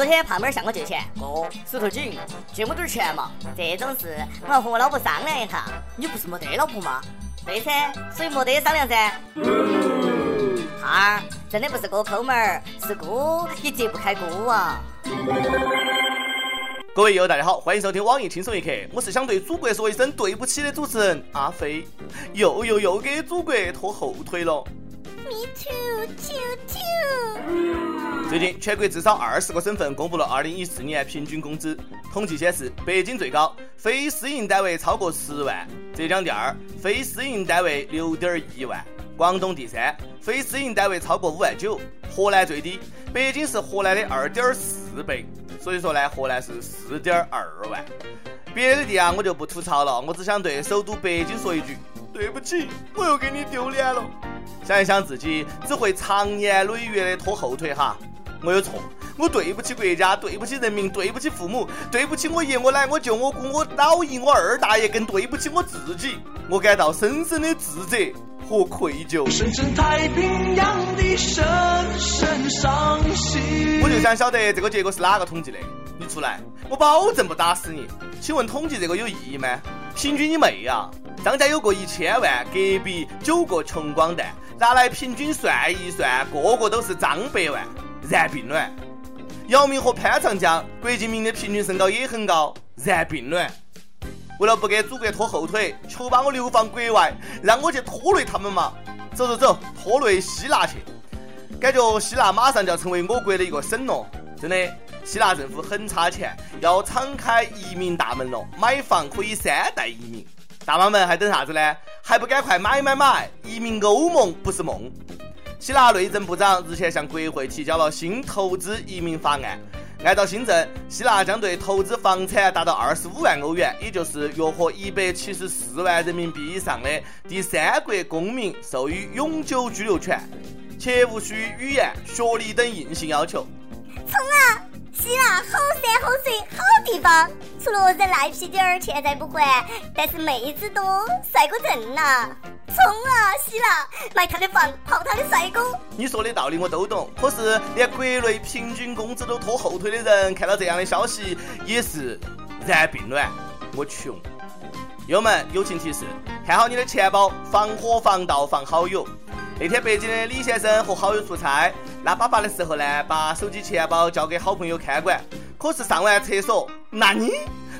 昨天胖妹儿向我借钱，哥，手头紧，借我点钱嘛。这种事我要和我老婆商量一下。你不是没得老婆吗？对噻，所以没得商量噻。哈儿，真的不是哥抠门儿，是哥也揭不开锅啊。各位友大家好，欢迎收听网易轻松一刻，我是想对祖国说一声对不起的主持人阿飞，又又又给祖国拖后腿了。Me too, too, too。最近，全国至少二十个省份公布了二零一四年平均工资，统计显示，北京最高，非私营单位超过十万；浙江第二，非私营单位六点一万；广东第三，非私营单位超过五万九；河南最低，北京是河南的二点四倍。所以说呢，河南是四点二万。别的地啊，我就不吐槽了，我只想对首都北京说一句：对不起，我又给你丢脸了。想一想自己只会长年累月的拖后腿哈，我有错，我对不起国家，对不起人民，对不起父母，对不起我爷我奶我舅我姑我老姨我二大爷，更对不起我自己，我感到深深的自责和愧疚。深深太平洋的深深伤心。我就想晓得这个结果是哪个统计的？你出来，我保证不打死你。请问统计这个有意义吗？平均你妹呀！张家有个一千万，隔壁九个穷光蛋，拿来平均算一算，个个都是张百万，然并卵。姚明和潘长江，郭敬明的平均身高也很高，然并卵。为了不给祖国拖后腿，求把我流放国外，让我去拖累他们嘛！走走走，拖累希腊去！感觉希腊马上就要成为我国的一个省了，真的，希腊政府很差钱，要敞开移民大门了，买房可以三代移民。大妈们还等啥子呢？还不赶快买买买！移民欧盟不是梦。希腊内政部长日前向国会提交了新投资移民法案。按照新政，希腊将对投资房产达到二十五万欧元，也就是约合一百七十四万人民币以上的第三国公民授予永久居留权，且无需语言、学历等硬性要求。冲啊！希腊好山好水好地方，除了人赖皮点儿，欠债不还，但是妹子多，帅哥正呐！冲啊！希腊买他的房，泡他的帅哥。你说的道理我都懂，可是连国内平均工资都拖后腿的人，看到这样的消息也是然并卵。我穷。友们，友情提示：看好你的钱包，防火防盗防好友。那天北京的李先生和好友出差，拉粑粑的时候呢，把手机钱包交给好朋友看管。可是上完厕所，那你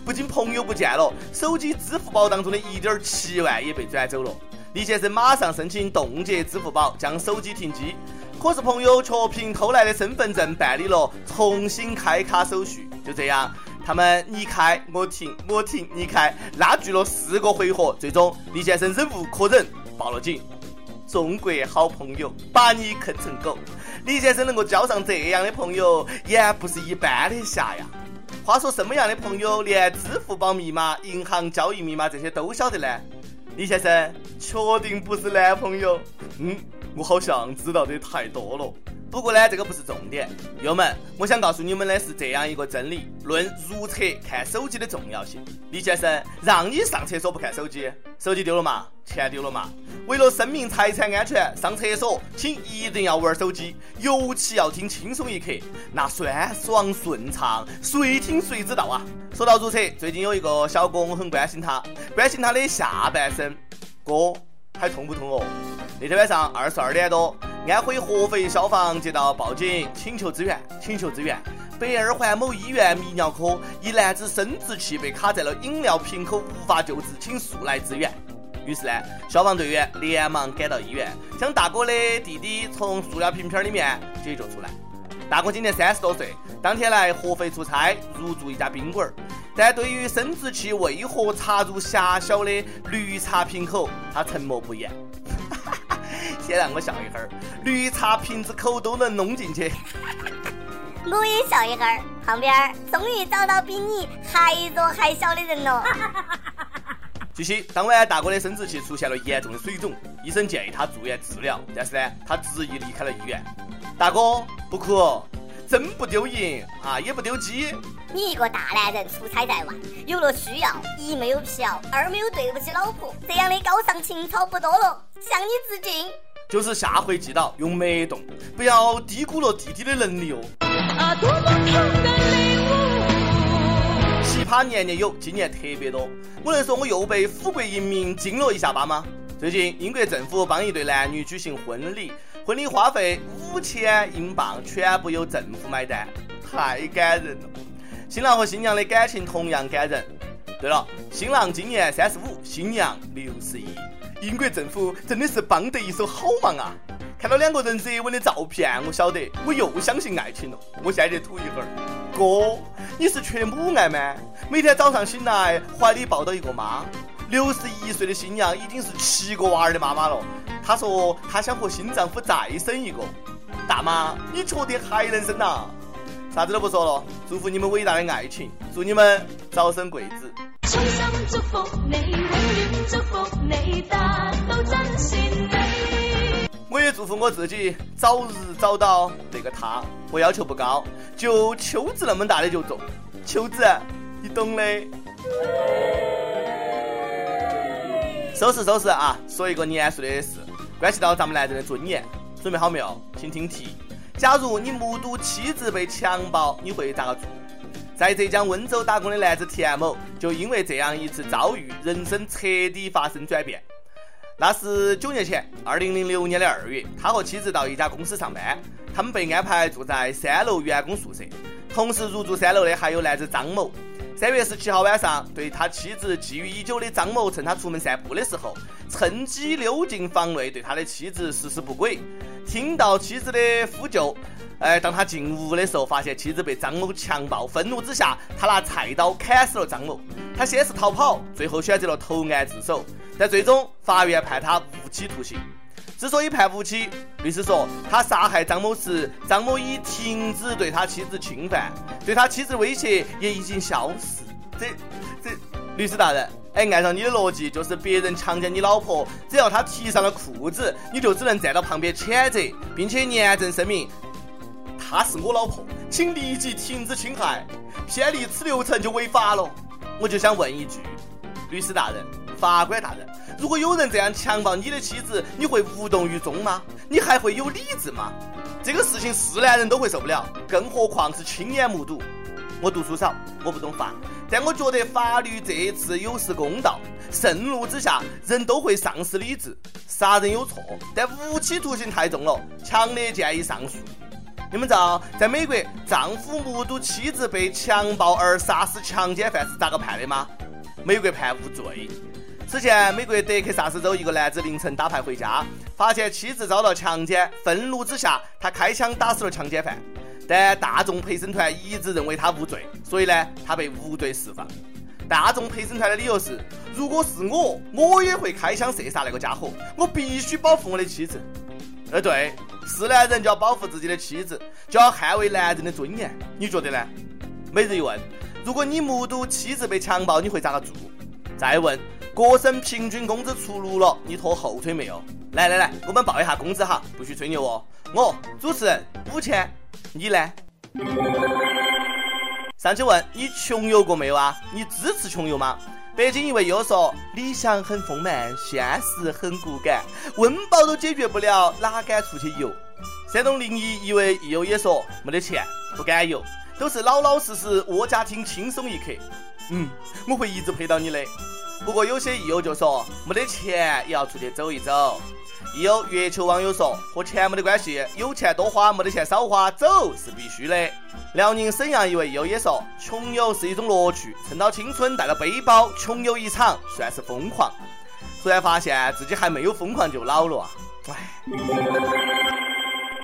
不仅朋友不见了，手机支付宝当中的一点七万也被转走了。李先生马上申请冻结支付宝，将手机停机。可是朋友却凭偷来的身份证办理了重新开卡手续。就这样，他们你开我停，我停你开，拉锯了四个回合。最终，李先生忍无可忍，报了警。中国好朋友把你坑成狗，李先生能够交上这样的朋友，也不是一般的侠呀。话说，什么样的朋友连支付宝密码、银行交易密码这些都晓得呢？李先生，确定不是男朋友？嗯，我好像知道的太多了。不过呢，这个不是重点。友们，我想告诉你们的是这样一个真理：论如厕看手机的重要性。李先生，让你上厕所不看手机，手机丢了嘛？钱丢了嘛？为了生命财产安全，上厕所请一定要玩手机，尤其要听轻松一刻，那酸爽顺畅，随听随知道啊！说到如厕，最近有一个小哥，我很关心他，关心他的下半身。哥，还痛不痛哦？那天晚上二十二点多。安徽合肥消防接到报警，请求支援，请求支援。北二环某医院泌尿科一男子生殖器被卡在了饮料瓶口，无法救治，请速来支援。于是呢，消防队员连忙赶到医院，将大哥的弟弟从塑料瓶瓶里面解救出来。大哥今年三十多岁，当天来合肥出差，入住一家宾馆。但对于生殖器为何插入狭小的绿茶瓶口，他沉默不言。先让我笑一会儿，绿茶瓶子口都能弄进去。我也笑一会儿，旁边终于找到比你还弱还小的人了。据悉，当晚大哥的生殖器出现了严重的水肿，医生建议他住院治疗，但是呢，他执意离开了医院。大哥，不哭，真不丢银啊，也不丢鸡。你一个大男人出差在外，有了需要，一没有嫖，二没有对不起老婆，这样的高尚情操不多了，向你致敬。就是下回记到用脉动，不要低估了弟弟的能力哦。啊，多么痛的葩年年有，今年特别多。我能说我又被富贵移民惊了一下巴吗？最近英国政府帮一对男女举行婚礼，婚礼花费五千英镑，全部由政府买单，太感人了。新郎和新娘的感情同样感人。对了，新郎今年三十五，新娘六十一。英国政府真的是帮得一手好忙啊！看到两个人热吻的照片，我晓得我又相信爱情了。我现在就吐一会儿。哥，你是缺母爱吗？每天早上醒来，怀里抱到一个妈。六十一岁的新娘已经是七个娃儿的妈妈了。她说她想和新丈夫再生一个。大妈，你确定还能生呐？啥子都不说了，祝福你们伟大的爱情，祝你们早生贵子。祝福你，永远祝福你，达到真善美。我也祝福我自己早日找到那个他。我要求不高，就秋子那么大的就中。秋子，你懂的。收拾收拾啊！说一个严肃的事，关系到咱们男人的尊严。准备好没有？请听题：假如你目睹妻子被强暴，你会咋个做？在浙江温州打工的男子田某，就因为这样一次遭遇，人生彻底发生转变。那是九年前，二零零六年的二月，他和妻子到一家公司上班，他们被安排住在三楼员工宿舍。同时入住三楼的还有男子张某。三月十七号晚上，对他妻子觊觎已久的张某，趁他出门散步的时候，趁机溜进房内，对他的妻子实施不轨。听到妻子的呼救。哎，当他进屋的时候，发现妻子被张某强暴，愤怒之下，他拿菜刀砍死了张某。他先是逃跑，最后选择了投案自首。但最终，法院判他无期徒刑。之所以判无期，律师说，他杀害张某时，张某已停止对他妻子侵犯，对他妻子威胁也已经消失。这这，律师大人，哎，按照你的逻辑，就是别人强奸你老婆，只要他提上了裤子，你就只能站到旁边谴责，并且严正声明。她是我老婆，请立即停止侵害，偏离此流程就违法了。我就想问一句，律师大人、法官大人，如果有人这样强暴你的妻子，你会无动于衷吗？你还会有理智吗？这个事情是男人都会受不了，更何况是亲眼目睹。我读书少，我不懂法，但我觉得法律这次有失公道，盛怒之下人都会丧失理智。杀人有错，但无期徒刑太重了，强烈建议上诉。你们知道，在美国，丈夫目睹妻子被强暴而杀死强奸犯是咋个判的吗？美国判无罪。此前，美国德克萨斯州一个男子凌晨打牌回家，发现妻子遭到强奸，愤怒之下，他开枪打死了强奸犯。但大众陪审团一致认为他无罪，所以呢，他被无罪释放。大众陪审团的理由是：如果是我，我也会开枪射杀那个家伙，我必须保护我的妻子。呃，对。是男人就要保护自己的妻子，就要捍卫男人的尊严，你觉得呢？每日一问：如果你目睹妻子被强暴，你会咋个做？再问：各省平均工资出炉了，你拖后腿没有？来来来，我们报一下工资哈，不许吹牛哦。我主持人五千，你呢？上去问你穷游过没有啊？你支持穷游吗？北京一位友说：“理想很丰满，现实很骨感，温饱都解决不了，哪敢出去游？”山东临沂一位益友也说：“没得钱，不敢游，都是老老实实窝家听，轻松一刻。”嗯，我会一直陪到你的。不过有些益友就说：“没得钱也要出去走一走。”亦有月球网友说：“和钱没得关系，有钱多花，没得钱少花，走是必须的。”辽宁沈阳一位友也说：“穷游是一种乐趣，趁到青春带了背包，穷游一场算是疯狂。”突然发现自己还没有疯狂就老了啊！唉。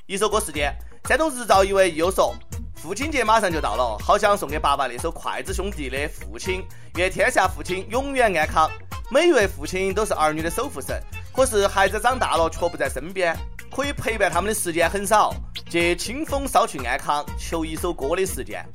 一首歌时间，山东日照一位友说：“父亲节马上就到了，好想送给爸爸那首筷子兄弟的《父亲》，愿天下父亲永远安康。每一位父亲都是儿女的守护神。”可是孩子长大了却不在身边，可以陪伴他们的时间很少。借清风捎去安康，求一首歌的时间。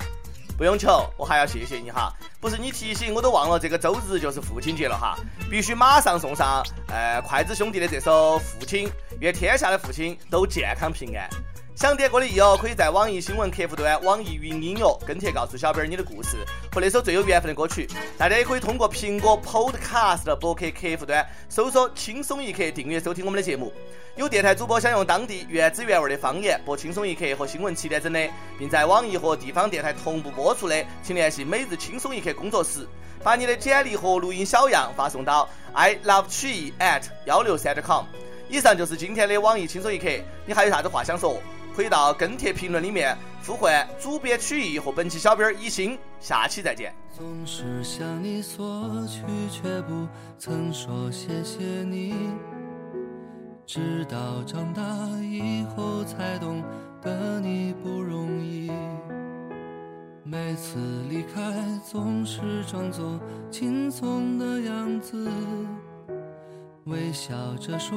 不用求，我还要谢谢你哈，不是你提醒我都忘了这个周日就是父亲节了哈，必须马上送上呃筷子兄弟的这首《父亲》，愿天下的父亲都健康平安。想点歌的益友可以在网易新闻客户端、网易云音乐跟帖告诉小编你的故事和那首最有缘分的歌曲。大家也可以通过苹果 Podcast 的博客客户端搜索“轻松一刻”订阅收听我们的节目。有电台主播想用当地原汁原味的方言播《轻松一刻》和新闻七点整的，并在网易和地方电台同步播出的，请联系每日轻松一刻工作室，把你的简历和录音小样发送到 i love 曲艺 at 幺六三 .com。以上就是今天的网易轻松一刻，你还有啥子话想说？可以到跟帖评论里面呼唤主编曲艺和本期小编一心，下期再见。总是向你索取，却不曾说谢谢你。直到长大以后才懂得你不容易。每次离开总是装作轻松的样子，微笑着说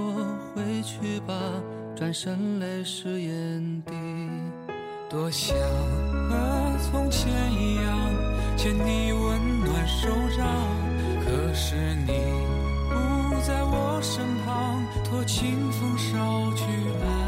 回去吧。转身泪湿眼底，多想和从前一样牵你温暖手掌，可是你不在我身旁，托清风捎去爱。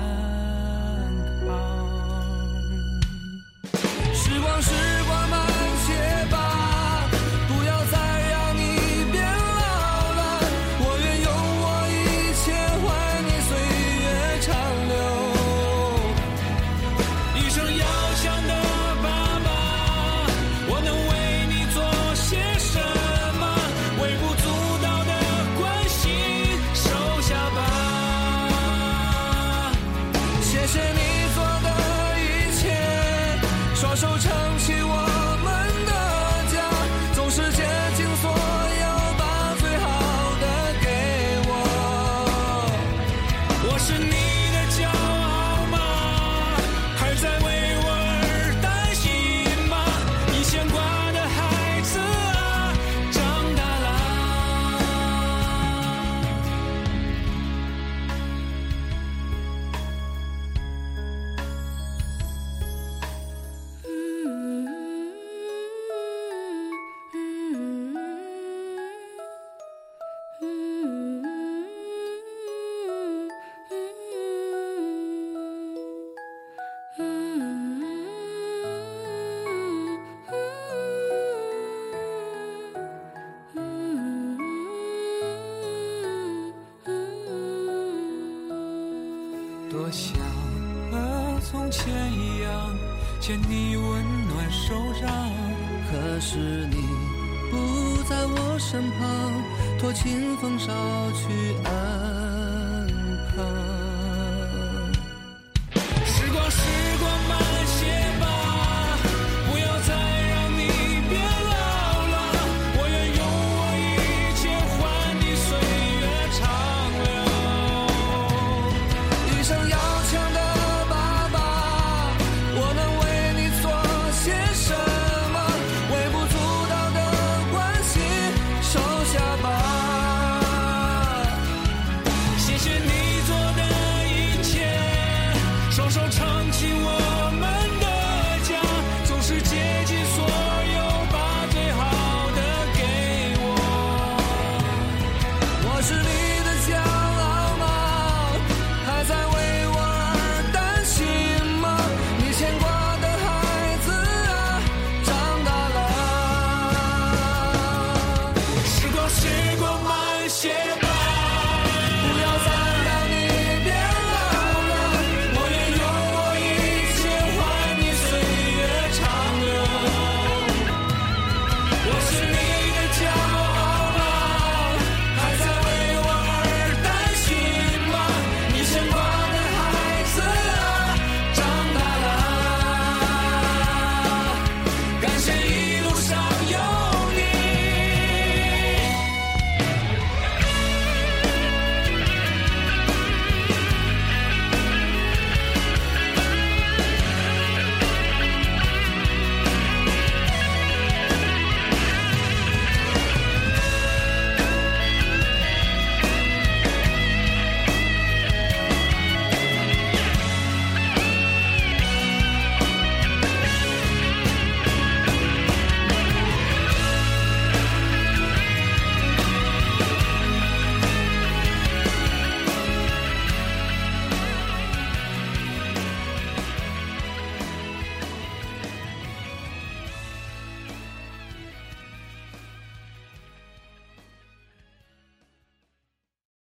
是你不在我身旁，托清风捎去安